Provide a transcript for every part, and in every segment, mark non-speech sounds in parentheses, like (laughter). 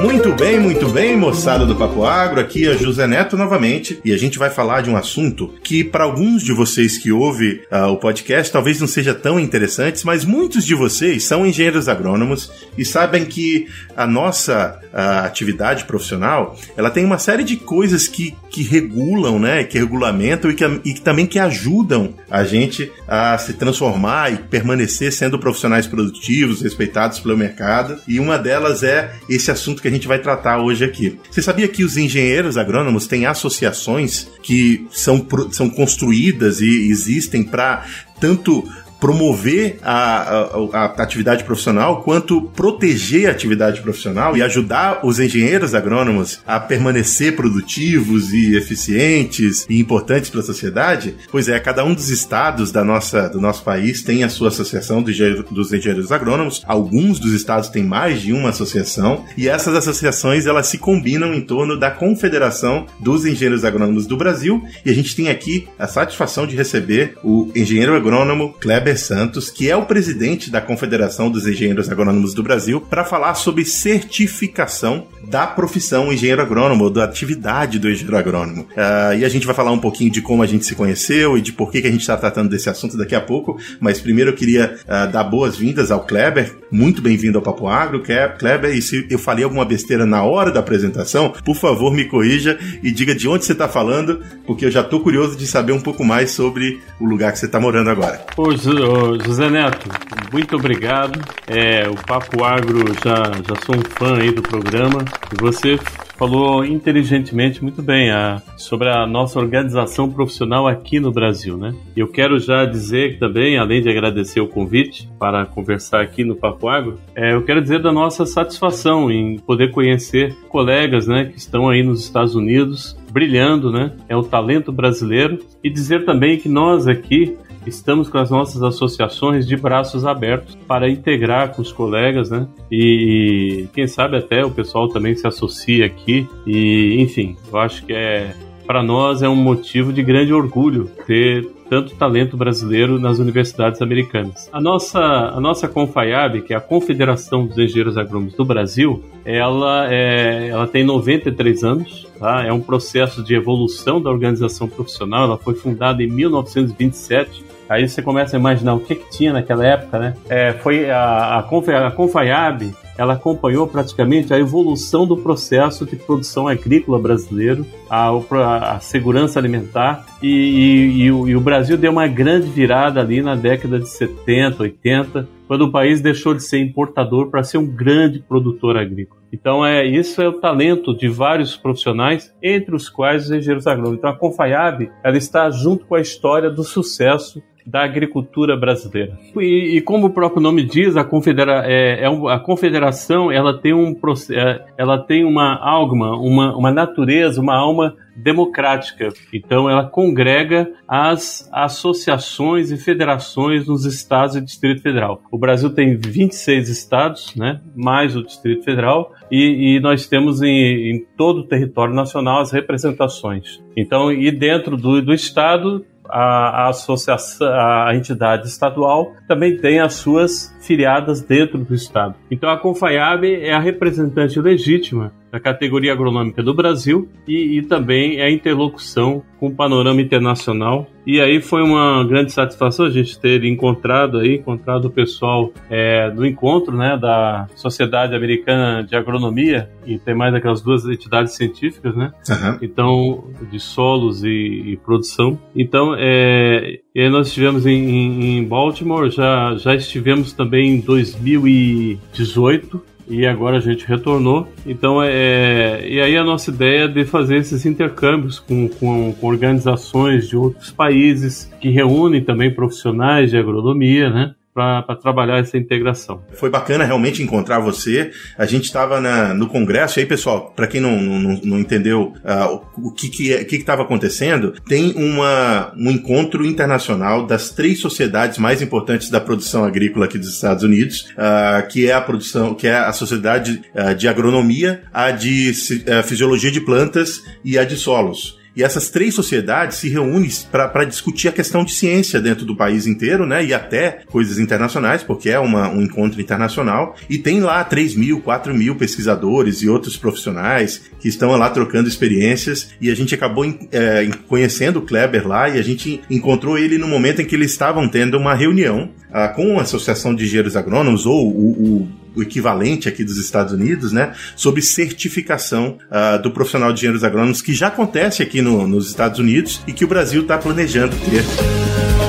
Muito bem, muito bem, moçada do Papo Agro, aqui é José Neto novamente e a gente vai falar de um assunto que para alguns de vocês que ouvem uh, o podcast talvez não seja tão interessante, mas muitos de vocês são engenheiros agrônomos e sabem que a nossa uh, atividade profissional ela tem uma série de coisas que, que regulam, né, que regulamentam e que, e que também que ajudam a gente a se transformar e permanecer sendo profissionais produtivos, respeitados pelo mercado. E uma delas é esse assunto que que a gente vai tratar hoje aqui. Você sabia que os engenheiros agrônomos têm associações que são, são construídas e existem para tanto promover a, a, a, atividade profissional, quanto proteger a atividade profissional e ajudar os engenheiros agrônomos a permanecer produtivos e eficientes e importantes para a sociedade? Pois é, cada um dos estados da nossa, do nosso país tem a sua associação dos engenheiros agrônomos. Alguns dos estados têm mais de uma associação e essas associações elas se combinam em torno da Confederação dos Engenheiros Agrônomos do Brasil e a gente tem aqui a satisfação de receber o engenheiro agrônomo Kleber Kleber Santos, que é o presidente da Confederação dos Engenheiros Agrônomos do Brasil, para falar sobre certificação da profissão engenheiro agrônomo, da atividade do engenheiro agrônomo. Uh, e a gente vai falar um pouquinho de como a gente se conheceu e de por que, que a gente está tratando desse assunto daqui a pouco, mas primeiro eu queria uh, dar boas-vindas ao Kleber. Muito bem-vindo ao Papo Agro, Kleber. E se eu falei alguma besteira na hora da apresentação, por favor me corrija e diga de onde você está falando, porque eu já estou curioso de saber um pouco mais sobre o lugar que você está morando agora. Ô, José Neto, muito obrigado. É, o Papo Agro já, já sou um fã aí do programa. E você falou inteligentemente muito bem a, sobre a nossa organização profissional aqui no Brasil, né? Eu quero já dizer também, além de agradecer o convite para conversar aqui no Papo Agro, é, eu quero dizer da nossa satisfação em poder conhecer colegas, né, que estão aí nos Estados Unidos brilhando, né? É o talento brasileiro e dizer também que nós aqui estamos com as nossas associações de braços abertos para integrar com os colegas, né? E, quem sabe até o pessoal também se associa aqui. E, enfim, eu acho que é para nós é um motivo de grande orgulho ter tanto talento brasileiro nas universidades americanas. A nossa, a nossa Confaiab, que é a Confederação dos Engenheiros Agrônomos do Brasil, ela, é, ela tem 93 anos, tá? é um processo de evolução da organização profissional, ela foi fundada em 1927 Aí você começa a imaginar o que, que tinha naquela época, né? É, foi a, a, Confaiab, ela acompanhou praticamente a evolução do processo de produção agrícola brasileiro, a, a segurança alimentar, e, e, e, o, e, o, Brasil deu uma grande virada ali na década de 70, 80, quando o país deixou de ser importador para ser um grande produtor agrícola. Então, é isso é o talento de vários profissionais, entre os quais os engenheiros agrônomos. Então, a Confaiab, ela está junto com a história do sucesso da agricultura brasileira. E, e, como o próprio nome diz, a, confedera é, é um, a confederação ela tem um é, ela tem uma alma, uma, uma natureza, uma alma democrática. Então ela congrega as associações e federações nos estados e Distrito Federal. O Brasil tem 26 estados, né, mais o Distrito Federal, e, e nós temos em, em, todo o território nacional as representações. Então, e dentro do, do estado a, a associação, a entidade estadual também tem as suas filiadas dentro do estado. Então a Confaiab é a representante legítima da categoria agronômica do Brasil e, e, também é a interlocução com o panorama internacional. E aí foi uma grande satisfação a gente ter encontrado aí, encontrado o pessoal é, no encontro né, da Sociedade Americana de Agronomia e tem mais aquelas duas entidades científicas, né? Uhum. Então, de solos e, e produção. Então, é, nós estivemos em, em Baltimore, já, já estivemos também em 2018 e agora a gente retornou. Então, é, e aí a nossa ideia é de fazer esses intercâmbios com, com, com, organizações de outros países que reúnem também profissionais de agronomia, né? Para trabalhar essa integração. Foi bacana realmente encontrar você. A gente estava no congresso, e aí, pessoal, para quem não, não, não entendeu uh, o que que é, estava acontecendo, tem uma, um encontro internacional das três sociedades mais importantes da produção agrícola aqui dos Estados Unidos, uh, que é a produção, que é a sociedade uh, de agronomia, a de fisiologia de plantas e a de solos. E essas três sociedades se reúnem para discutir a questão de ciência dentro do país inteiro, né? E até coisas internacionais, porque é uma, um encontro internacional. E tem lá 3 mil, 4 mil pesquisadores e outros profissionais que estão lá trocando experiências. E a gente acabou é, conhecendo o Kleber lá e a gente encontrou ele no momento em que eles estavam tendo uma reunião ah, com a Associação de Engenheiros Agrônomos, ou o, o o equivalente aqui dos Estados Unidos, né, sobre certificação uh, do profissional de engenheiros agrônomos, que já acontece aqui no, nos Estados Unidos e que o Brasil está planejando ter.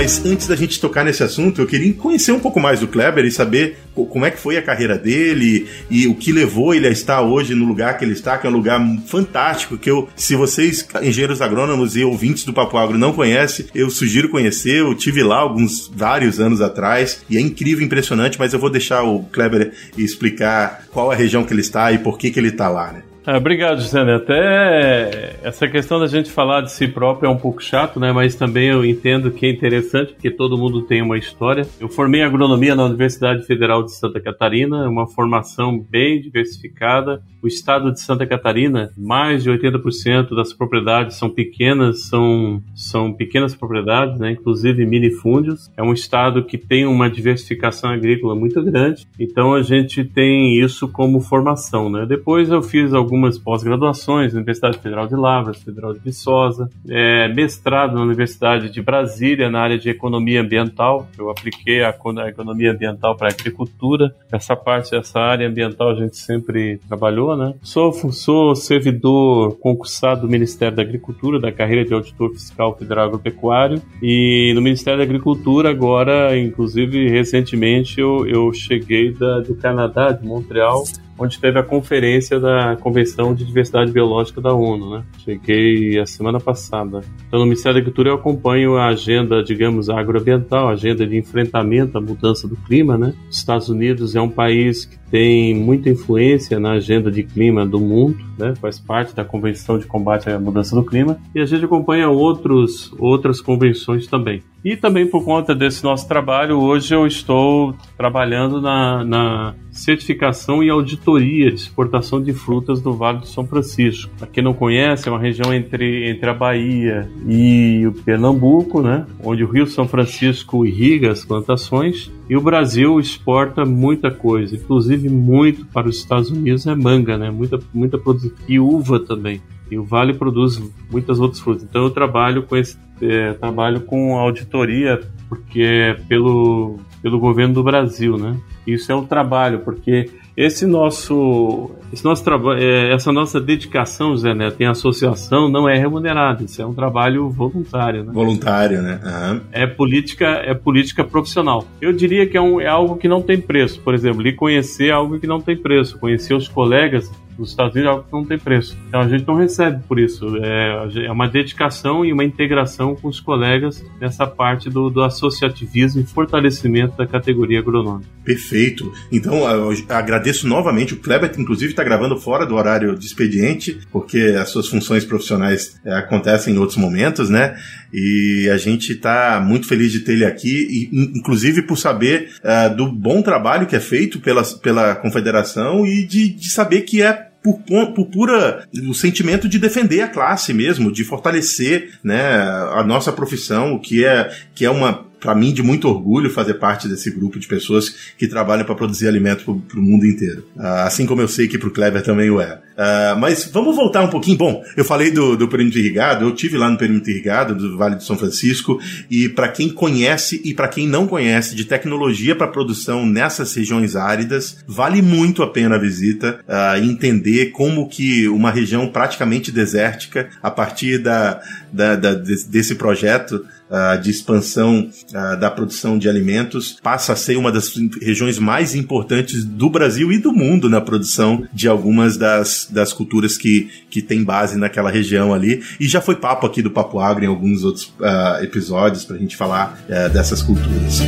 Mas antes da gente tocar nesse assunto, eu queria conhecer um pouco mais do Kleber e saber como é que foi a carreira dele e o que levou ele a estar hoje no lugar que ele está, que é um lugar fantástico, que eu, se vocês, engenheiros agrônomos e ouvintes do Papo Agro não conhecem, eu sugiro conhecer, eu tive lá alguns, vários anos atrás, e é incrível, impressionante, mas eu vou deixar o Kleber explicar qual a região que ele está e por que que ele está lá, né? Ah, obrigado, Gisele. Até essa questão da gente falar de si próprio é um pouco chato, né? Mas também eu entendo que é interessante, porque todo mundo tem uma história. Eu formei agronomia na Universidade Federal de Santa Catarina, uma formação bem diversificada. O estado de Santa Catarina, mais de 80% das propriedades são pequenas, são, são pequenas propriedades, né? Inclusive minifúndios. É um estado que tem uma diversificação agrícola muito grande. Então a gente tem isso como formação, né? Depois eu fiz algumas pós-graduações na Universidade Federal de Lavras, Federal de Viçosa, é, mestrado na Universidade de Brasília na área de economia ambiental. Eu apliquei a, a economia ambiental para a agricultura. Essa parte, essa área ambiental a gente sempre trabalhou, né? Sou, sou servidor concursado do Ministério da Agricultura, da carreira de auditor fiscal federal agropecuário e no Ministério da Agricultura agora, inclusive recentemente eu, eu cheguei da, do Canadá, de Montreal, onde teve a conferência da Convenção de Diversidade Biológica da ONU, né? Cheguei a semana passada. Então, no Ministério da Agricultura eu acompanho a agenda, digamos, agroambiental, a agenda de enfrentamento à mudança do clima, né? Os Estados Unidos é um país que tem muita influência na agenda de clima do mundo, né? Faz parte da Convenção de Combate à Mudança do Clima e a gente acompanha outros outras convenções também. E também por conta desse nosso trabalho, hoje eu estou trabalhando na, na certificação e auditoria de exportação de frutas do Vale do São Francisco. Para quem não conhece, é uma região entre, entre a Bahia e o Pernambuco, né? onde o Rio São Francisco irriga as plantações. E o Brasil exporta muita coisa, inclusive muito para os Estados Unidos é manga, né? Muita, muita produção. E uva também. E o Vale produz muitas outras frutas. Então eu trabalho com esse é, trabalho com auditoria porque é pelo pelo governo do Brasil, né? Isso é um trabalho, porque esse nosso, esse nosso trabalho, é, essa nossa dedicação, Zé Neto, em associação não é remunerada. Isso é um trabalho voluntário, né? Voluntário, né? Uhum. É política, é política profissional. Eu diria que é, um, é algo que não tem preço. Por exemplo, lhe conhecer é algo que não tem preço. Conhecer os colegas nos Estados Unidos é algo que não tem preço. Então a gente não recebe por isso. É, é uma dedicação e uma integração com os colegas nessa parte do, do associativismo e fortalecimento da categoria agronômica. Perfeito. Então eu agradeço novamente. O Kleber, inclusive, está gravando fora do horário de expediente, porque as suas funções profissionais é, acontecem em outros momentos, né? E a gente está muito feliz de ter ele aqui, e, inclusive por saber uh, do bom trabalho que é feito pela, pela confederação e de, de saber que é por, por pura o sentimento de defender a classe mesmo, de fortalecer né, a nossa profissão, o que é, que é uma para mim, de muito orgulho fazer parte desse grupo de pessoas que trabalham para produzir alimento para o mundo inteiro. Uh, assim como eu sei que para o Kleber também o é. Uh, mas vamos voltar um pouquinho. Bom, eu falei do, do perímetro irrigado, eu tive lá no perímetro irrigado do Vale do São Francisco, e para quem conhece e para quem não conhece de tecnologia para produção nessas regiões áridas, vale muito a pena a visita, uh, entender como que uma região praticamente desértica, a partir da, da, da desse projeto, uh, de expansão uh, da produção de alimentos, passa a ser uma das regiões mais importantes do Brasil e do mundo na produção de algumas das, das culturas que, que tem base naquela região ali. E já foi papo aqui do Papo Agro em alguns outros uh, episódios para a gente falar dessas culturas.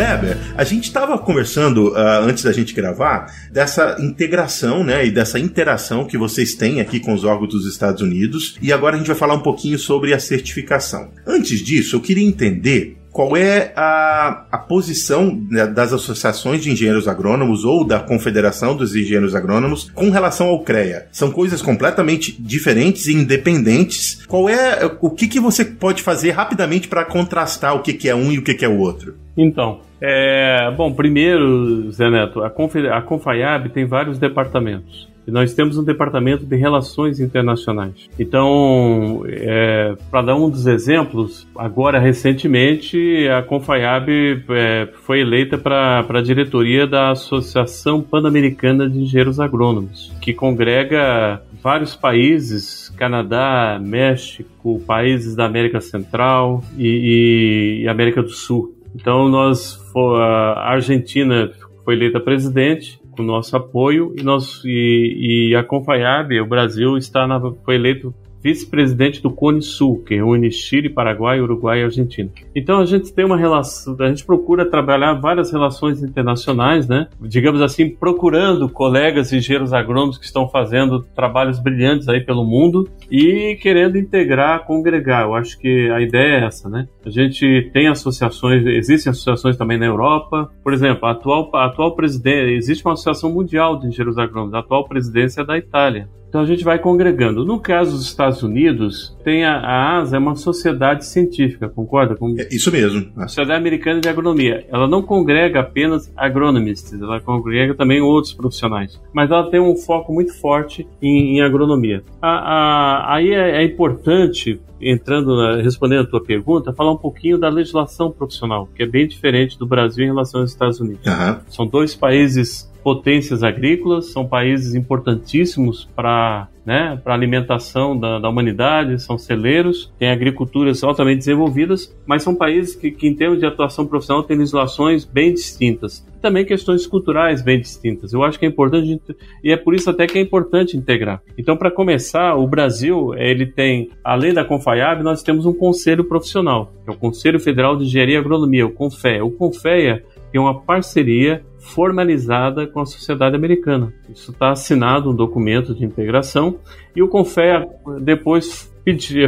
Kleber, a gente estava conversando uh, antes da gente gravar dessa integração, né, e dessa interação que vocês têm aqui com os órgãos dos Estados Unidos, e agora a gente vai falar um pouquinho sobre a certificação. Antes disso, eu queria entender qual é a, a posição né, das associações de engenheiros agrônomos ou da Confederação dos Engenheiros Agrônomos com relação ao CREA? São coisas completamente diferentes e independentes. Qual é o que, que você pode fazer rapidamente para contrastar o que, que é um e o que, que é o outro? Então, é, bom, primeiro, Zé Neto, a, Conf, a Confaiab tem vários departamentos. E nós temos um departamento de relações internacionais. Então, é, para dar um dos exemplos, agora recentemente a Confaiab é, foi eleita para a diretoria da Associação Pan-Americana de Engenheiros Agrônomos, que congrega vários países, Canadá, México, países da América Central e, e América do Sul. Então nós a Argentina foi eleita presidente com nosso apoio e nós e, e a Confaiab, o Brasil está na, foi eleito vice-presidente do Cone Sul, que reúne Chile, Paraguai, Uruguai e Argentina. Então a gente tem uma relação, a gente procura trabalhar várias relações internacionais, né? Digamos assim, procurando colegas engenheiros agrônomos que estão fazendo trabalhos brilhantes aí pelo mundo e querendo integrar, congregar. Eu acho que a ideia é essa, né? A gente tem associações, existem associações também na Europa. Por exemplo, a atual, a atual presidente, existe uma associação mundial de engenheiros agrônomos. A atual presidência é da Itália. Então a gente vai congregando. No caso dos Estados Unidos, tem a, a ASA, é uma sociedade científica, concorda? Com... É isso mesmo. A Sociedade Americana de Agronomia. Ela não congrega apenas agronomistas, ela congrega também outros profissionais. Mas ela tem um foco muito forte em, em agronomia. A, a, aí é, é importante entrando na, respondendo a tua pergunta, falar um pouquinho da legislação profissional, que é bem diferente do Brasil em relação aos Estados Unidos. Uhum. São dois países potências agrícolas, são países importantíssimos para né, para alimentação da, da, humanidade, são celeiros, têm agriculturas altamente desenvolvidas, mas são países que, que, em termos de atuação profissional, têm legislações bem distintas. Também questões culturais bem distintas. Eu acho que é importante, e é por isso até que é importante integrar. Então, para começar, o Brasil, ele tem, além da Confaiab, nós temos um conselho profissional, que é o Conselho Federal de Engenharia e Agronomia, o CONFEA. O CONFEA tem uma parceria formalizada com a sociedade americana. Isso está assinado um documento de integração e o Confea depois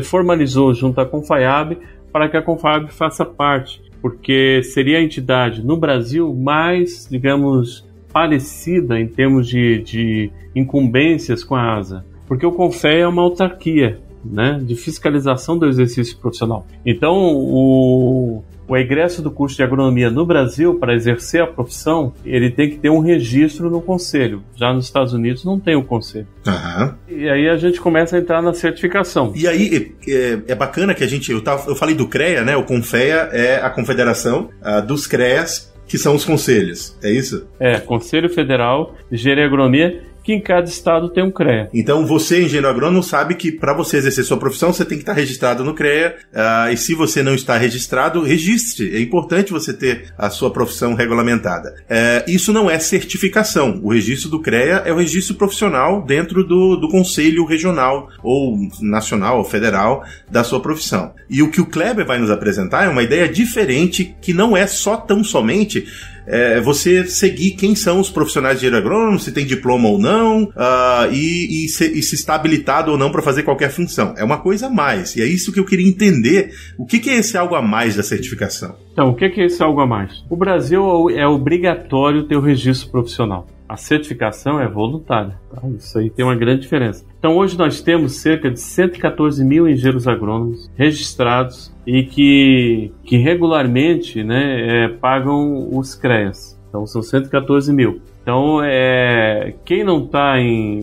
formalizou junto à Confaiab para que a Confaiab faça parte, porque seria a entidade no Brasil mais, digamos, parecida em termos de, de incumbências com a ASA, porque o Confea é uma autarquia, né, de fiscalização do exercício profissional. Então, o, o egresso do curso de agronomia no Brasil, para exercer a profissão, ele tem que ter um registro no conselho. Já nos Estados Unidos não tem o conselho. Uhum. E aí a gente começa a entrar na certificação. E aí é, é bacana que a gente. Eu, tava, eu falei do CREA, né? O CONFEA é a confederação uh, dos CREAs, que são os conselhos. É isso? É, Conselho Federal de Engenharia Agronomia que em cada estado tem um CREA. Então você, engenheiro agrônomo, sabe que para você exercer sua profissão, você tem que estar registrado no CREA. Uh, e se você não está registrado, registre. É importante você ter a sua profissão regulamentada. Uh, isso não é certificação. O registro do CREA é o registro profissional dentro do, do conselho regional ou nacional ou federal da sua profissão. E o que o Kleber vai nos apresentar é uma ideia diferente que não é só tão somente é, você seguir quem são os profissionais de engenheiro agrônomo, se tem diploma ou não, uh, e, e, se, e, se, está habilitado ou não para fazer qualquer função. É uma coisa a mais. E é isso que eu queria entender. O que, que é esse algo a mais da certificação? Então, o que é esse algo a mais? O Brasil é obrigatório ter o registro profissional. A certificação é voluntária. Tá? Isso aí tem uma grande diferença. Então, hoje nós temos cerca de 114 mil engenheiros agrônomos registrados e que, que regularmente né, é, pagam os CREAS. Então, são 114 mil. Então, é, quem não está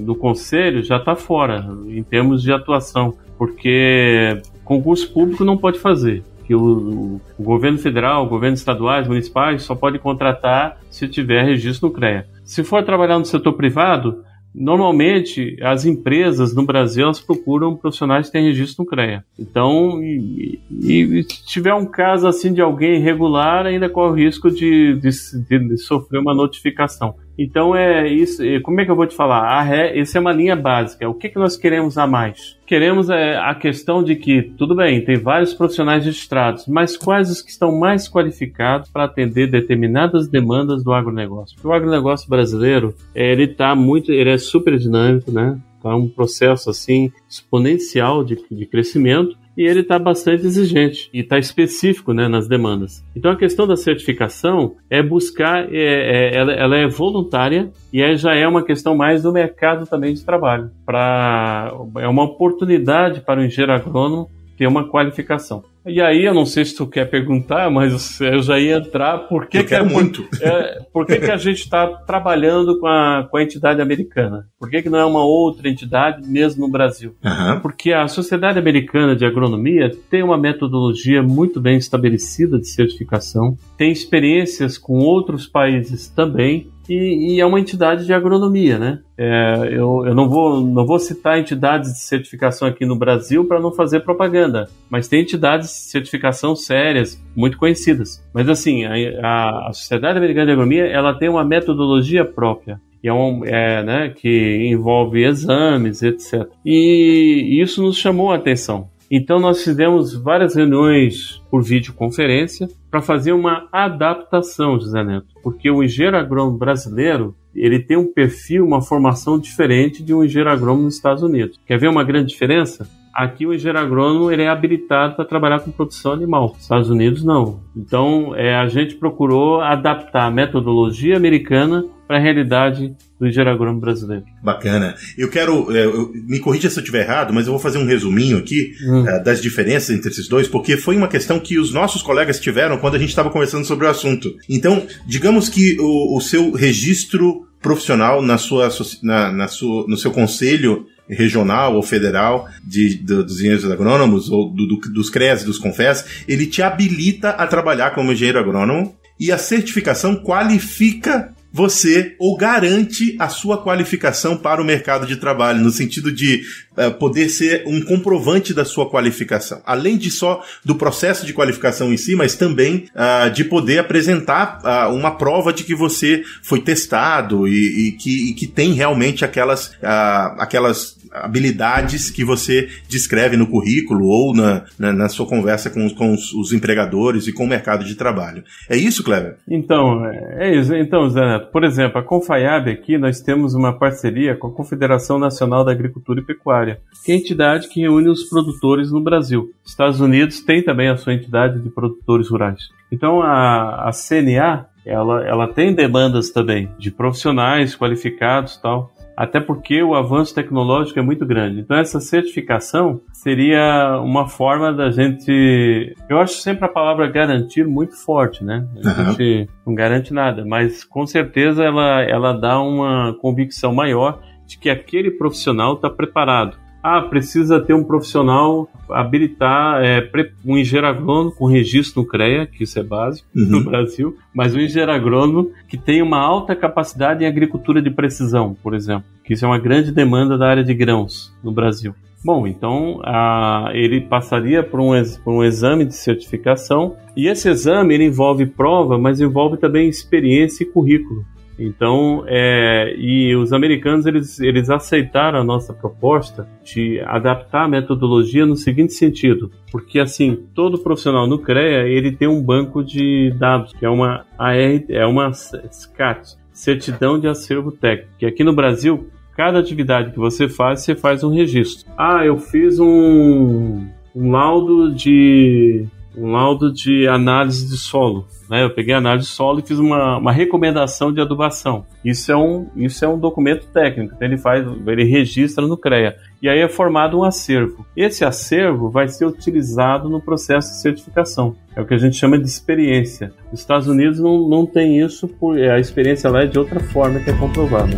no conselho já está fora em termos de atuação, porque concurso público não pode fazer que o, o, governo federal, o governo estaduais, municipais só pode contratar se tiver registro no CREA. Se for trabalhar no setor privado, Normalmente, as empresas no Brasil elas procuram profissionais que têm registro no CREA. Então, e, e, se tiver um caso assim de alguém irregular, ainda corre o risco de, de, de sofrer uma notificação. Então é isso. Como é que eu vou te falar? A ré, essa é uma linha básica. O que, que nós queremos a mais? Queremos é, a questão de que, tudo bem, tem vários profissionais registrados, mas quais os que estão mais qualificados para atender determinadas demandas do agronegócio? Porque o agronegócio brasileiro, ele está muito, ele é super dinâmico, né? Está um processo assim exponencial de, de crescimento e ele está bastante exigente e está específico né, nas demandas. Então a questão da certificação é buscar, é, é, ela, ela, é voluntária e é, já é uma questão mais do mercado também de trabalho. Pra, é uma oportunidade para o engenheiro agrônomo ter uma qualificação. E aí, eu não sei se tu quer perguntar, mas eu já ia entrar. Por que, que, é, muito. É, por que, que a gente está trabalhando com a, com a entidade americana? Por que, que não é uma outra entidade, mesmo no Brasil? Uhum. Porque a Sociedade Americana de Agronomia tem uma metodologia muito bem estabelecida de certificação, tem experiências com outros países também, e, e, é uma entidade de agronomia, né? É, eu, eu não, vou, não vou citar entidades de certificação aqui no Brasil para não fazer propaganda, mas tem entidades de certificação sérias, muito conhecidas. Mas assim, a, a Sociedade Americana de Agronomia ela tem uma metodologia própria. E é um, é, né, que envolve exames, etc. E isso nos chamou a atenção. Então nós fizemos várias reuniões por videoconferência para fazer uma adaptação, José Neto, porque o engenheiro agrônomo brasileiro ele tem um perfil, uma formação diferente de um engenheiro agrônomo nos Estados Unidos. Quer ver uma grande diferença? Aqui o engenheiro agrônomo ele é habilitado para trabalhar com produção animal. Nos Estados Unidos não. Então é, a gente procurou adaptar a metodologia americana para a realidade do engenheiro agrônomo brasileiro. Bacana. Eu quero, é, eu, me corrija se eu estiver errado, mas eu vou fazer um resuminho aqui hum. uh, das diferenças entre esses dois, porque foi uma questão que os nossos colegas tiveram quando a gente estava conversando sobre o assunto. Então, digamos que o, o seu registro profissional na sua, na, na sua, no seu conselho regional ou federal de, dos engenheiros agrônomos ou do, do, dos CREAS e dos CONFES, ele te habilita a trabalhar como engenheiro agrônomo e a certificação qualifica você ou garante a sua qualificação para o mercado de trabalho, no sentido de uh, poder ser um comprovante da sua qualificação. Além de só do processo de qualificação em si, mas também uh, de poder apresentar uh, uma prova de que você foi testado e, e, que, e que, tem realmente aquelas, aquelas habilidades que você descreve no currículo ou na, na, na sua conversa com, com os, os, empregadores e com o mercado de trabalho. É isso, Cleber? Então, é isso. Então, Zé Neto, por exemplo, a Confaiab aqui, nós temos uma parceria com a Confederação Nacional da Agricultura e Pecuária, que é a entidade que reúne os produtores no Brasil. Estados Unidos tem também a sua entidade de produtores rurais. Então, a, a CNA, ela, ela tem demandas também de profissionais qualificados tal até porque o avanço tecnológico é muito grande. Então, essa certificação seria uma forma da gente. Eu acho sempre a palavra garantir muito forte, né? A uhum. gente não garante nada, mas com certeza ela, ela dá uma convicção maior de que aquele profissional está preparado ah, precisa ter um profissional habilitar é, um engenheiro agrônomo com registro no CREA, que isso é básico uhum. no Brasil, mas um engenheiro agrônomo que tem uma alta capacidade em agricultura de precisão, por exemplo, que isso é uma grande demanda da área de grãos no Brasil. Bom, então a, ele passaria por um, por um exame de certificação e esse exame ele envolve prova, mas envolve também experiência e currículo. Então, é, e os americanos eles, eles aceitaram a nossa proposta de adaptar a metodologia no seguinte sentido, porque assim todo profissional no CREA ele tem um banco de dados que é uma AR, é uma SCAT, certidão de acervo técnico, que aqui no Brasil cada atividade que você faz você faz um registro. Ah, eu fiz um, um laudo de um laudo de análise de solo. Né? Eu peguei a análise de solo e fiz uma, uma recomendação de adubação. Isso é, um, isso é um documento técnico, então ele faz, ele registra no CREA. E aí é formado um acervo. Esse acervo vai ser utilizado no processo de certificação. É o que a gente chama de experiência. Os Estados Unidos não, não tem isso, por, a experiência lá é de outra forma que é comprovada.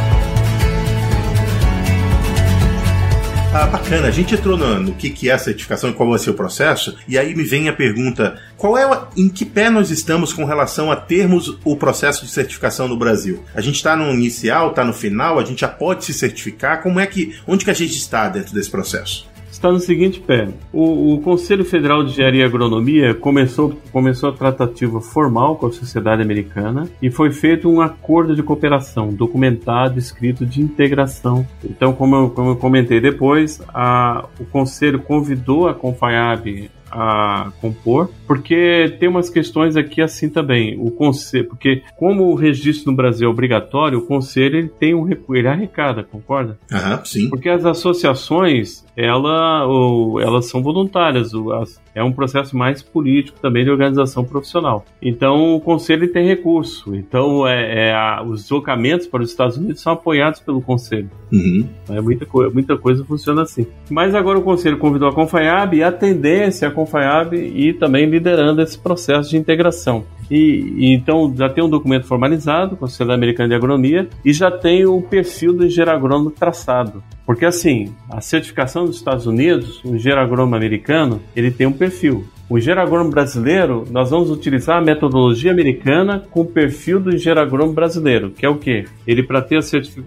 Ah, bacana. A gente entrou no, no que, que é a certificação e qual vai ser o processo, e aí me vem a pergunta: qual é em que pé nós estamos com relação a termos o processo de certificação no Brasil? A gente está no inicial, está no final, a gente já pode se certificar? Como é que, onde que a gente está dentro desse processo? Está no seguinte pé. O, o, Conselho Federal de Engenharia e Agronomia começou, começou a tratativa formal com a sociedade americana e foi feito um acordo de cooperação documentado, escrito de integração. Então, como eu, como eu comentei depois, a, o Conselho convidou a Confaiab a compor, porque tem umas questões aqui assim também. O conselho, porque como o registro no Brasil é obrigatório, o conselho ele tem um ele arrecada, concorda? Aham, sim. Porque as associações, ela, ou, elas são voluntárias, as, é um processo mais político também de organização profissional. Então o conselho tem recurso. Então é, é a, os deslocamentos para os Estados Unidos são apoiados pelo conselho. Uhum. É, muita, muita coisa funciona assim. Mas agora o conselho convidou a Confaiab e a tendência é a Confaiab e também liderando esse processo de integração. E, e, então já tem um documento formalizado com a Sociedade Americana de Agronomia e já tem o perfil do engenheiro agrônomo traçado. Porque assim, a certificação dos Estados Unidos, o engenheiro agrônomo americano, ele tem um perfil. O engenheiro brasileiro, nós vamos utilizar a metodologia americana com o perfil do engenheiro brasileiro, que é o quê? Ele para ter a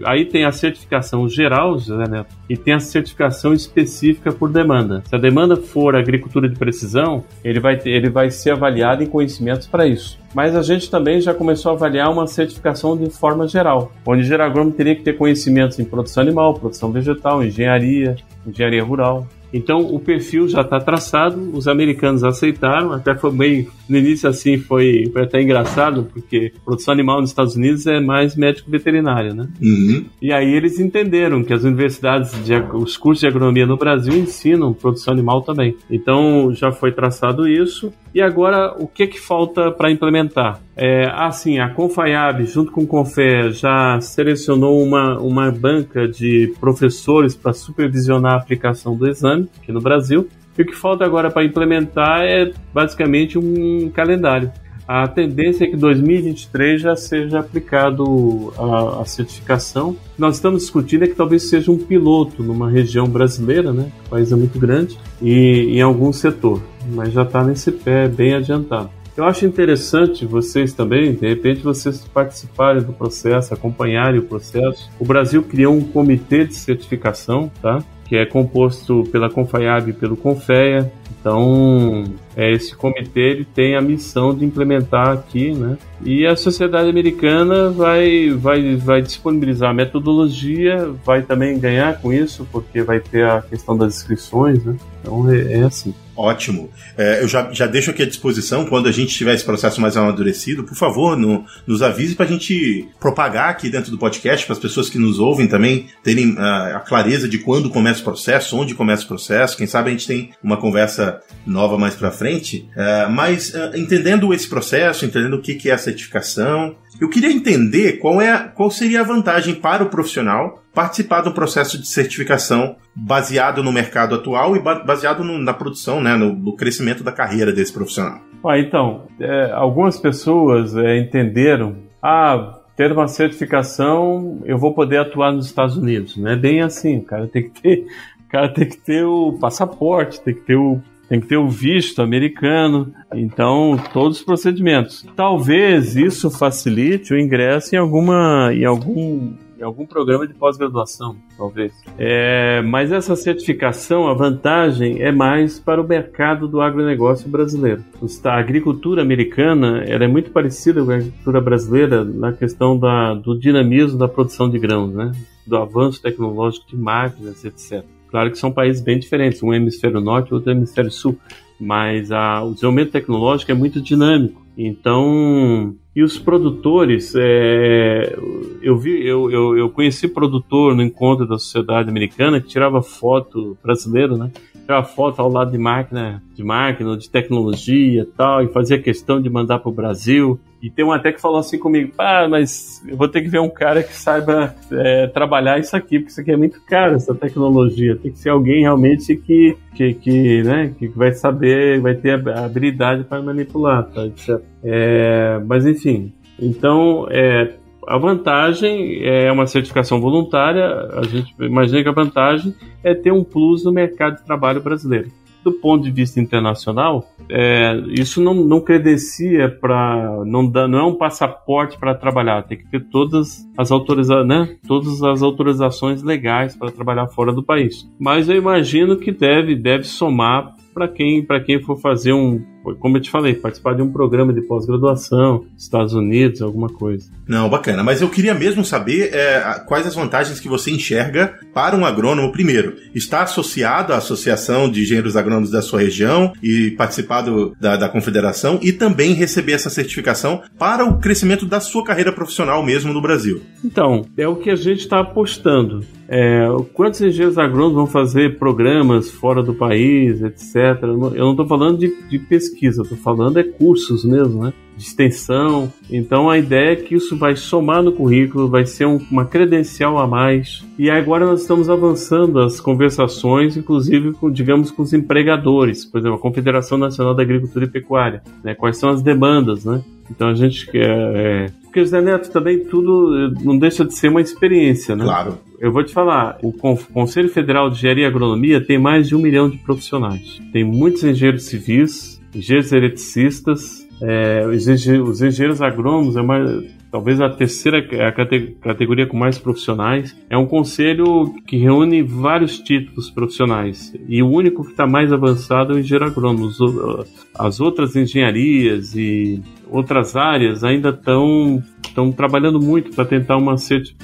aí tem a certificação geral, José Neto, e tem a certificação específica por demanda. Se a demanda for agricultura de precisão, ele vai ter, ele vai ser avaliado em conhecimentos para isso. Mas a gente também já começou a avaliar uma certificação de forma geral, onde o engenheiro teria que ter conhecimentos em produção animal, produção vegetal, engenharia, engenharia rural, então o perfil já está traçado, os americanos aceitaram, até foi bem. No início, assim, foi, foi até engraçado, porque produção animal nos Estados Unidos é mais médico veterinário, né? Uhum. E aí eles entenderam que as universidades, de, os cursos de agronomia no Brasil ensinam produção animal também. Então já foi traçado isso. E agora, o que, que falta para implementar? É, assim, a Confaiab, junto com o Confé, já selecionou uma, uma banca de professores para supervisionar a aplicação do exame aqui no Brasil. E o que falta agora para implementar é basicamente um calendário. A tendência é que 2023 já seja aplicado a, a, certificação. Nós estamos discutindo é que talvez seja um piloto numa região brasileira, né? O país é muito grande e em algum setor, mas já está nesse pé bem adiantado. Eu acho interessante vocês também, de repente, vocês participarem do processo, acompanharem o processo. O Brasil criou um comitê de certificação, tá? Que é composto pela Confaiab e pelo Confeia. Então, é, esse comitê ele tem a missão de implementar aqui, né? E a sociedade americana vai, vai, vai disponibilizar a metodologia, vai também ganhar com isso, porque vai ter a questão das inscrições, né? Então é, é assim. Ótimo. É, eu já, já deixo aqui à disposição, quando a gente tiver esse processo mais amadurecido, por favor, no, nos avise para a gente propagar aqui dentro do podcast, para as pessoas que nos ouvem também terem a, a clareza de quando começa o processo, onde começa o processo. Quem sabe a gente tem uma conversa nova mais para frente. É, mas é, entendendo esse processo, entendendo o que, que é a certificação, eu queria entender qual, é, qual seria a vantagem para o profissional participar do processo de certificação baseado no mercado atual e baseado no, na produção, né, no, no, crescimento da carreira desse profissional. Ah, então, é, algumas pessoas é, entenderam, ah, ter uma certificação, eu vou poder atuar nos Estados Unidos. Não é bem assim, o cara tem que ter, o cara tem que ter o passaporte, tem que ter o tem que ter o visto americano, então todos os procedimentos. Talvez isso facilite o ingresso em alguma em algum em algum programa de pós-graduação, talvez. É, mas essa certificação, a vantagem é mais para o mercado do agronegócio brasileiro. A agricultura americana ela é muito parecida com a agricultura brasileira na questão da, do dinamismo da produção de grãos, né? do avanço tecnológico de máquinas, etc. Claro que são países bem diferentes, um hemisfério norte e outro hemisfério sul, mas a, o desenvolvimento tecnológico é muito dinâmico. Então, e os produtores, é, eu vi, eu, eu, eu conheci produtor no encontro da sociedade americana que tirava foto brasileiro, né? Tirava foto ao lado de máquina, de máquina, de tecnologia tal, e fazia questão de mandar para o Brasil. E tem um até que falou assim comigo, ah, mas eu vou ter que ver um cara que saiba é, trabalhar isso aqui, porque isso aqui é muito caro, essa tecnologia. Tem que ser alguém realmente que, que, que, né, que vai saber, vai ter a habilidade para manipular, tá? É, mas enfim, então é, a vantagem é uma certificação voluntária, a gente imagina que a vantagem é ter um plus no mercado de trabalho brasileiro do ponto de vista internacional, é, isso não, não credencia para. Não, dá, não é um passaporte para trabalhar, tem que ter todas as, autoriza né, todas as autorizações legais para trabalhar fora do país. Mas eu imagino que deve, deve somar para quem, quem for fazer um, como eu te falei, participar de um programa de pós-graduação, Estados Unidos, alguma coisa. Não, bacana. Mas eu queria mesmo saber é, quais as vantagens que você enxerga para um agrônomo, primeiro, estar associado à Associação de Engenheiros Agrônomos da sua região e participar do, da, da confederação e também receber essa certificação para o crescimento da sua carreira profissional mesmo no Brasil. Então, é o que a gente está apostando. É, quantos engenheiros agrônomos vão fazer programas fora do país, etc. Eu não estou falando de, de pesquisa, estou falando é cursos mesmo, né? De extensão. Então a ideia é que isso vai somar no currículo, vai ser um, uma credencial a mais. E agora nós estamos avançando as conversações, inclusive com, digamos, com os empregadores, por exemplo, a Confederação Nacional da Agricultura e Pecuária. Né? Quais são as demandas, né? Então a gente quer. É, porque Zé Neto também tudo não deixa de ser uma experiência, né? Claro. Eu vou te falar, o Conselho Federal de Engenharia e Agronomia tem mais de um milhão de profissionais. Tem muitos engenheiros civis, engenheiros eletricistas, é, os, engenheiros agrônomos é uma, talvez a terceira a categoria com mais profissionais. É um conselho que reúne vários títulos profissionais e o único que está mais avançado é o engenheiro agrônomo. As outras engenharias e outras áreas ainda estão estão trabalhando muito para tentar uma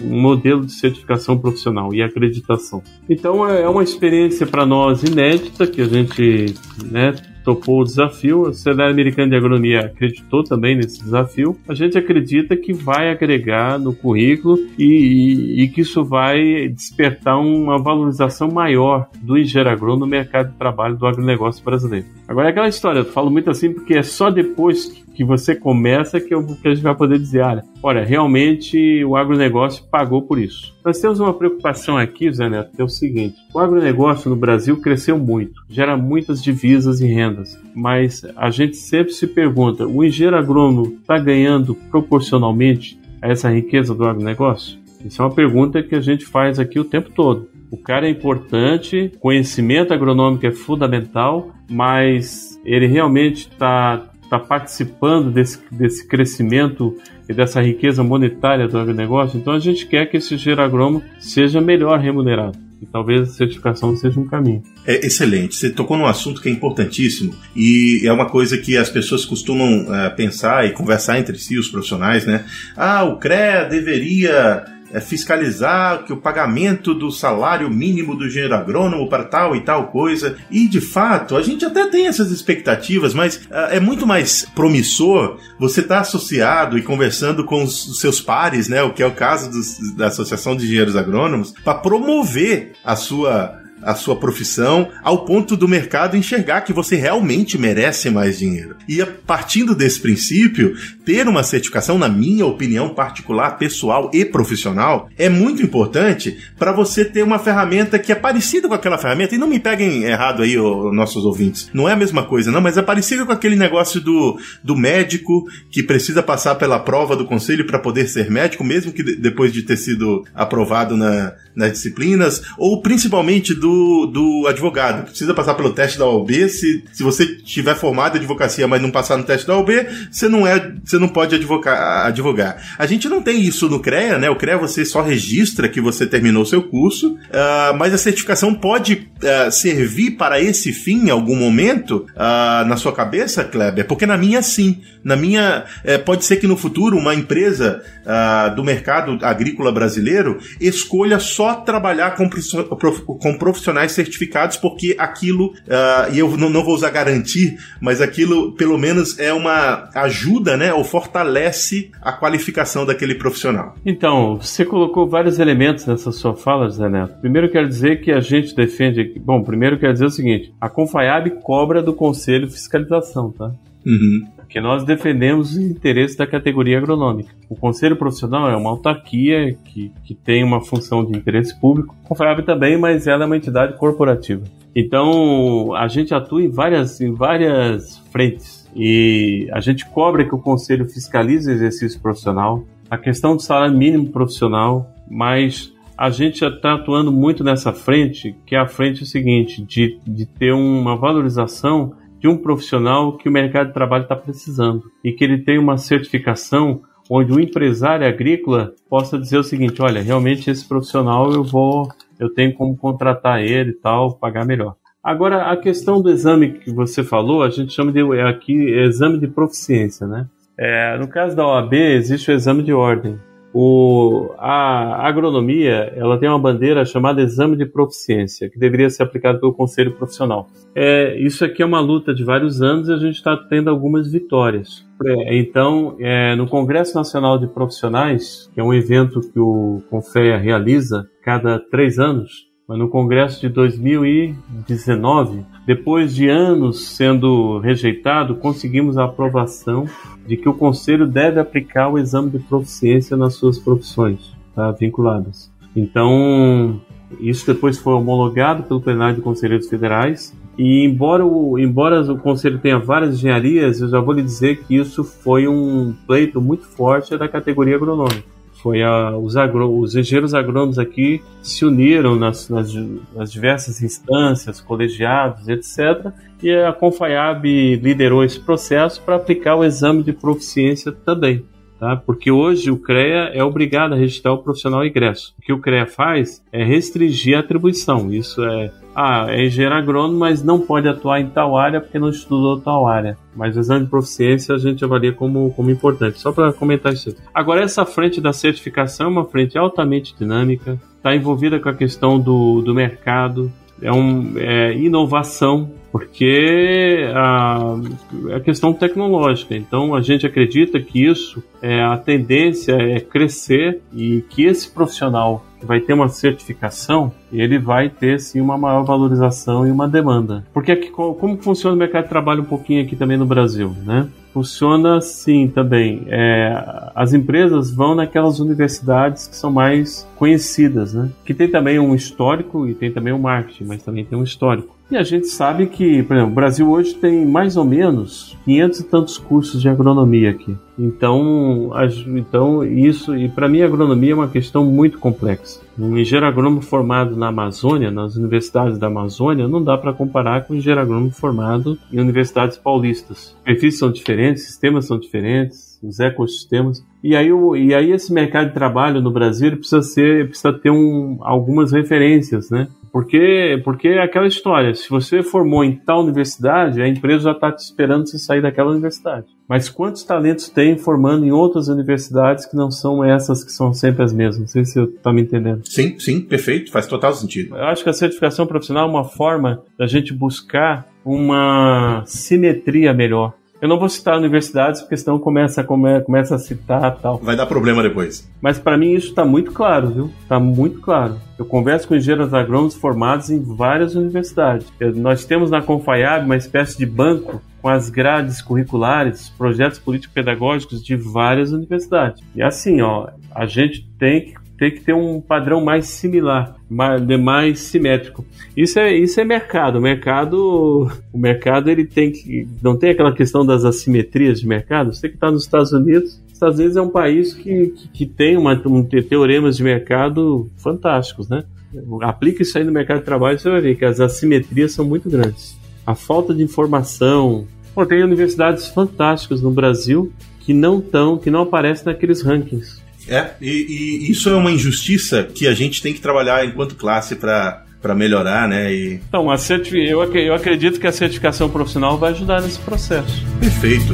um modelo de certificação profissional e acreditação. Então é, é uma experiência para nós inédita que a gente né, topou o desafio, a Sociedade Americana de Agronomia acreditou também nesse desafio. A gente acredita que vai agregar no currículo e, e, e que isso vai despertar uma valorização maior do engenheiro agrônomo no mercado de trabalho do agronegócio brasileiro. Agora é aquela história, eu falo muito assim porque é só depois que você começa que, eu, que a gente vai poder dizer, olha, olha, realmente o agronegócio pagou por isso. Nós temos uma preocupação aqui, Zé Neto, que é o seguinte: o agronegócio no Brasil cresceu muito, gera muitas divisas e rendas, mas a gente sempre se pergunta: o engenheiro agrônomo está ganhando proporcionalmente a essa riqueza do agronegócio? Isso é uma pergunta que a gente faz aqui o tempo todo. O cara é importante, conhecimento agronômico é fundamental, mas ele realmente está tá participando desse, desse crescimento e dessa riqueza monetária do agronegócio, então a gente quer que esse engenheiro seja melhor remunerado. E talvez a certificação seja um caminho. É excelente. Você tocou num assunto que é importantíssimo e é uma coisa que as pessoas costumam uh, pensar e conversar entre si, os profissionais, né? Ah, o CREA deveria é, fiscalizar que o pagamento do salário mínimo do engenheiro agrônomo para tal e tal coisa. E de fato, a gente até tem essas expectativas, mas uh, é muito mais promissor você estar tá associado e conversando com os, seus pares, né? O que é o caso dos, da Associação de Engenheiros Agrônomos, para promover a sua a sua profissão ao ponto do mercado enxergar que você realmente merece mais dinheiro. E partindo desse princípio, ter uma certificação, na minha opinião particular, pessoal e profissional, é muito importante para você ter uma ferramenta que é parecida com aquela ferramenta. E não me peguem errado aí, os nossos ouvintes. Não é a mesma coisa, não, mas é parecida com aquele negócio do, do médico que precisa passar pela prova do conselho para poder ser médico, mesmo que depois de ter sido aprovado na, nas disciplinas, ou principalmente do, do advogado, precisa passar pelo teste da OAB. Se, se você tiver formado em advocacia, mas não passar no teste da OAB, você não é, você não pode advogar. A gente não tem isso no CREA, né? O CREA você só registra que você terminou o seu curso, uh, mas a certificação pode uh, servir para esse fim em algum momento uh, na sua cabeça, Kleber? Porque na minha sim. Na minha, eh, pode ser que no futuro uma empresa uh, do mercado agrícola brasileiro escolha só trabalhar com, com profissionais certificados, porque aquilo, uh, e eu não, não, vou usar garantir, mas aquilo pelo menos é uma ajuda, né, ou fortalece a qualificação daquele profissional. Então, você colocou vários elementos nessa sua fala, Zé Neto. Primeiro quero dizer que a gente defende. Bom, primeiro quero dizer o seguinte: a Confaiab cobra do Conselho Fiscalização, tá? Uhum. Porque nós defendemos os interesses da categoria agronômica. O Conselho Profissional é uma autarquia que, que tem uma função de interesse público, confiável também, mas ela é uma entidade corporativa. Então, a gente atua em várias, em várias frentes. E a gente cobra que o Conselho fiscalize o exercício profissional, a questão do salário mínimo profissional, mas a gente já está atuando muito nessa frente, que é a frente seguinte, de, de ter uma valorização de um profissional que o mercado de trabalho está precisando e que ele tem uma certificação onde o empresário agrícola possa dizer o seguinte: olha, realmente esse profissional eu vou, eu tenho como contratar ele e tal, pagar melhor. Agora, a questão do exame que você falou, a gente chama de aqui exame de proficiência, né? É, no caso da OAB, existe o exame de ordem. O, a agronomia ela tem uma bandeira chamada exame de proficiência, que deveria ser aplicado pelo Conselho Profissional. É, isso aqui é uma luta de vários anos e a gente está tendo algumas vitórias. É, então, é, no Congresso Nacional de Profissionais, que é um evento que o Confea realiza cada três anos, mas no Congresso de 2019, depois de anos sendo rejeitado, conseguimos a aprovação de que o Conselho deve aplicar o exame de proficiência nas suas profissões tá, vinculadas. Então, isso depois foi homologado pelo plenário de conselheiros federais. E embora o, embora o conselho tenha várias engenharias, eu já vou lhe dizer que isso foi um pleito muito forte da categoria agronômica. Foi a, os, agro, os engenheiros agrônomos aqui se uniram nas, nas, nas diversas instâncias, colegiados, etc. E a Confaiab liderou esse processo para aplicar o exame de proficiência também. Tá? Porque hoje o CREA é obrigado a registrar o profissional ingresso. O que o CREA faz é restringir a atribuição. Isso é ah, é engenheiro agrônomo, mas não pode atuar em tal área porque não estudou tal área. Mas o exame de proficiência a gente avalia como, como importante. Só para comentar isso. Agora, essa frente da certificação é uma frente altamente dinâmica, está envolvida com a questão do, do mercado, é, um, é inovação, porque a, a questão tecnológica. Então a gente acredita que isso é a tendência é crescer e que esse profissional vai ter uma certificação, ele vai ter sim uma maior valorização e uma demanda. Porque aqui, como funciona o mercado de trabalho um pouquinho aqui também no Brasil, né? Funciona assim também. É, as empresas vão naquelas universidades que são mais conhecidas, né? Que tem também um histórico e tem também um marketing, mas também tem um histórico. E a gente sabe que, por exemplo, o Brasil hoje tem mais ou menos 500 e tantos cursos de agronomia aqui. Então, então isso, e para mim a agronomia é uma questão muito complexa. Um engenheiro agrônomo formado na Amazônia, nas universidades da Amazônia, não dá para comparar com um engenheiro agrônomo formado em universidades paulistas. Perfis são diferentes, sistemas são diferentes, os ecossistemas. E aí, o, e aí esse mercado de trabalho no Brasil precisa ser, precisa ter um, algumas referências, né? Porque, porque é aquela história, se você formou em tal universidade, a empresa já está te esperando você sair daquela universidade. Mas quantos talentos tem formando em outras universidades que não são essas que são sempre as mesmas? Não sei se você está me entendendo. Sim, sim, perfeito, faz total sentido. Eu acho que a certificação profissional é uma forma da gente buscar uma simetria melhor eu não vou citar universidades porque senão começa, come, começa a citar tal. Vai dar problema depois. Mas para mim isso está muito claro, viu? Está muito claro. Eu converso com engenheiros agrônomos formados em várias universidades. Eu, nós temos na Confaiab uma espécie de banco com as grades curriculares, projetos político-pedagógicos de várias universidades. E assim, ó, a gente tem que tem que ter um padrão mais similar, mais, mais simétrico. Isso é, isso é mercado. O mercado, o mercado ele tem que não tem aquela questão das assimetrias de mercado. Você que está nos Estados Unidos, os Estados Unidos é um país que, que, que tem uma, um, teoremas de mercado fantásticos, né? Aplica isso aí no mercado de trabalho, você vai ver que as assimetrias são muito grandes. A falta de informação. Pô, tem universidades fantásticas no Brasil que não estão, que não aparecem naqueles rankings. É, e, e, isso é uma injustiça que a gente tem que trabalhar enquanto classe para para melhorar, né? E... Então, a certific... eu, eu acredito que a certificação profissional vai ajudar nesse processo. Perfeito.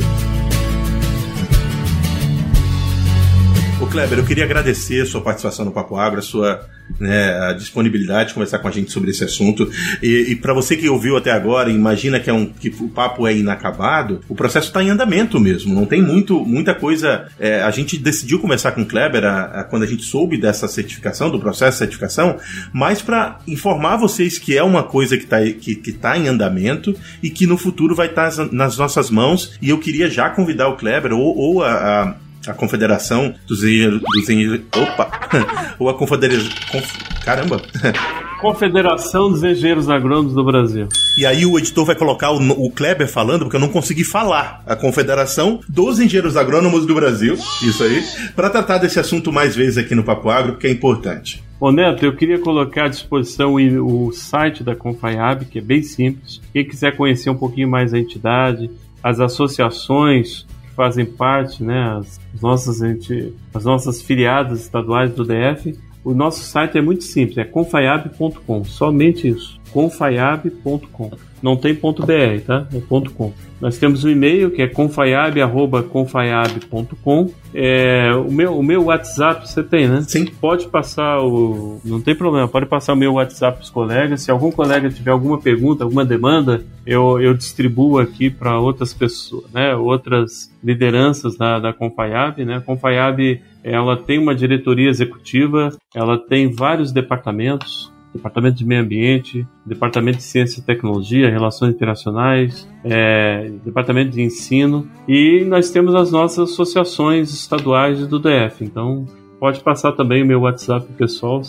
Kleber, eu queria agradecer a sua participação no Papo Agro, a sua né, a disponibilidade de conversar com a gente sobre esse assunto. E, e para você que ouviu até agora, imagina que, é um, que o papo é inacabado, o processo está em andamento mesmo. Não tem muito, muita coisa. É, a gente decidiu conversar com o Kleber a, a, quando a gente soube dessa certificação, do processo de certificação, mas para informar vocês que é uma coisa que está que, que tá em andamento e que no futuro vai estar tá nas nossas mãos. E eu queria já convidar o Kleber ou, ou a, a a Confederação dos Engenheiros. Dos engenheiros opa! (laughs) Ou a Confederação. Conf, caramba! (laughs) Confederação dos Engenheiros Agrônomos do Brasil. E aí o editor vai colocar o, o, Kleber falando, porque eu não consegui falar. A Confederação dos Engenheiros Agrônomos do Brasil, isso aí, para tratar desse assunto mais vezes aqui no Papo Agro, que é importante. Ô Neto, eu queria colocar à disposição o site da Confaiab, que é bem simples. Quem quiser conhecer um pouquinho mais a entidade, as associações fazem parte, né, as, nossas, gente, as nossas filiadas estaduais do DF, o nosso site é muito simples, é confaiab.com, somente isso, confaiab.com. Não tem ponto .br, tá? É ponto .com. Nós temos um e-mail que é confaiab@confaiab.com. É, o meu o meu WhatsApp você tem, né? Sim. Pode passar o não tem problema, pode passar o meu WhatsApp para os colegas. Se algum colega tiver alguma pergunta, alguma demanda, eu, eu distribuo aqui para outras pessoas, né? Outras lideranças da da Confaiab, né? A Confaiab ela tem uma diretoria executiva, ela tem vários departamentos Departamento de Meio Ambiente, Departamento de Ciência e Tecnologia, Relações Internacionais, é, Departamento de Ensino e nós temos as nossas associações estaduais do DF. Então pode passar também o meu WhatsApp pessoal.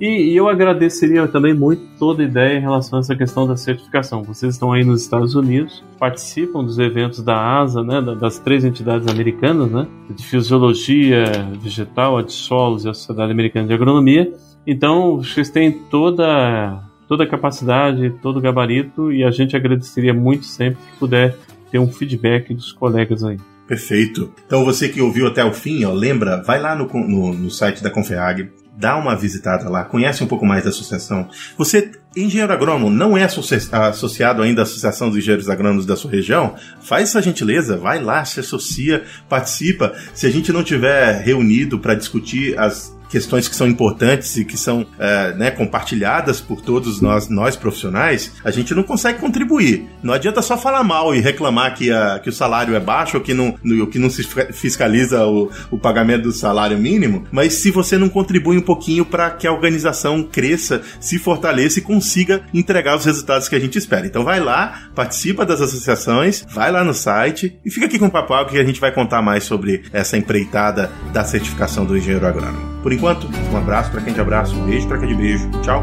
E, e, eu agradeceria também muito toda a ideia em relação a essa questão da certificação. Vocês estão aí nos Estados Unidos, participam dos eventos da ASA, né, das três entidades americanas, né, de Fisiologia Vegetal, a de Solos e a Sociedade Americana de Agronomia. Então, vocês têm toda, toda a capacidade, todo o gabarito e a gente agradeceria muito sempre que puder ter um feedback dos colegas aí. Perfeito. Então, você que ouviu até o fim, ó, lembra, vai lá no, no, no site da Confeag, dá uma visitada lá, conhece um pouco mais da associação. Você, engenheiro agrônomo, não é associado ainda à Associação dos Engenheiros Agrônomos da sua região? Faz essa gentileza, vai lá, se associa, participa. Se a gente não tiver reunido para discutir as questões que são importantes e que são é, né, compartilhadas por todos nós, nós profissionais, a gente não consegue contribuir. Não adianta só falar mal e reclamar que, a, que o salário é baixo ou que não, no, que não se fiscaliza o, o pagamento do salário mínimo, mas se você não contribui um pouquinho para que a organização cresça, se fortaleça e consiga entregar os resultados que a gente espera. Então vai lá, participa das associações, vai lá no site e fica aqui com o Papo que a gente vai contar mais sobre essa empreitada da certificação do engenheiro agrônomo. Por enquanto, um abraço para quem de abraço, um beijo para quem de beijo. Tchau.